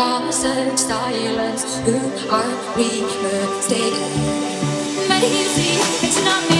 constant silence. Who are we mistaken? Maybe it's not me.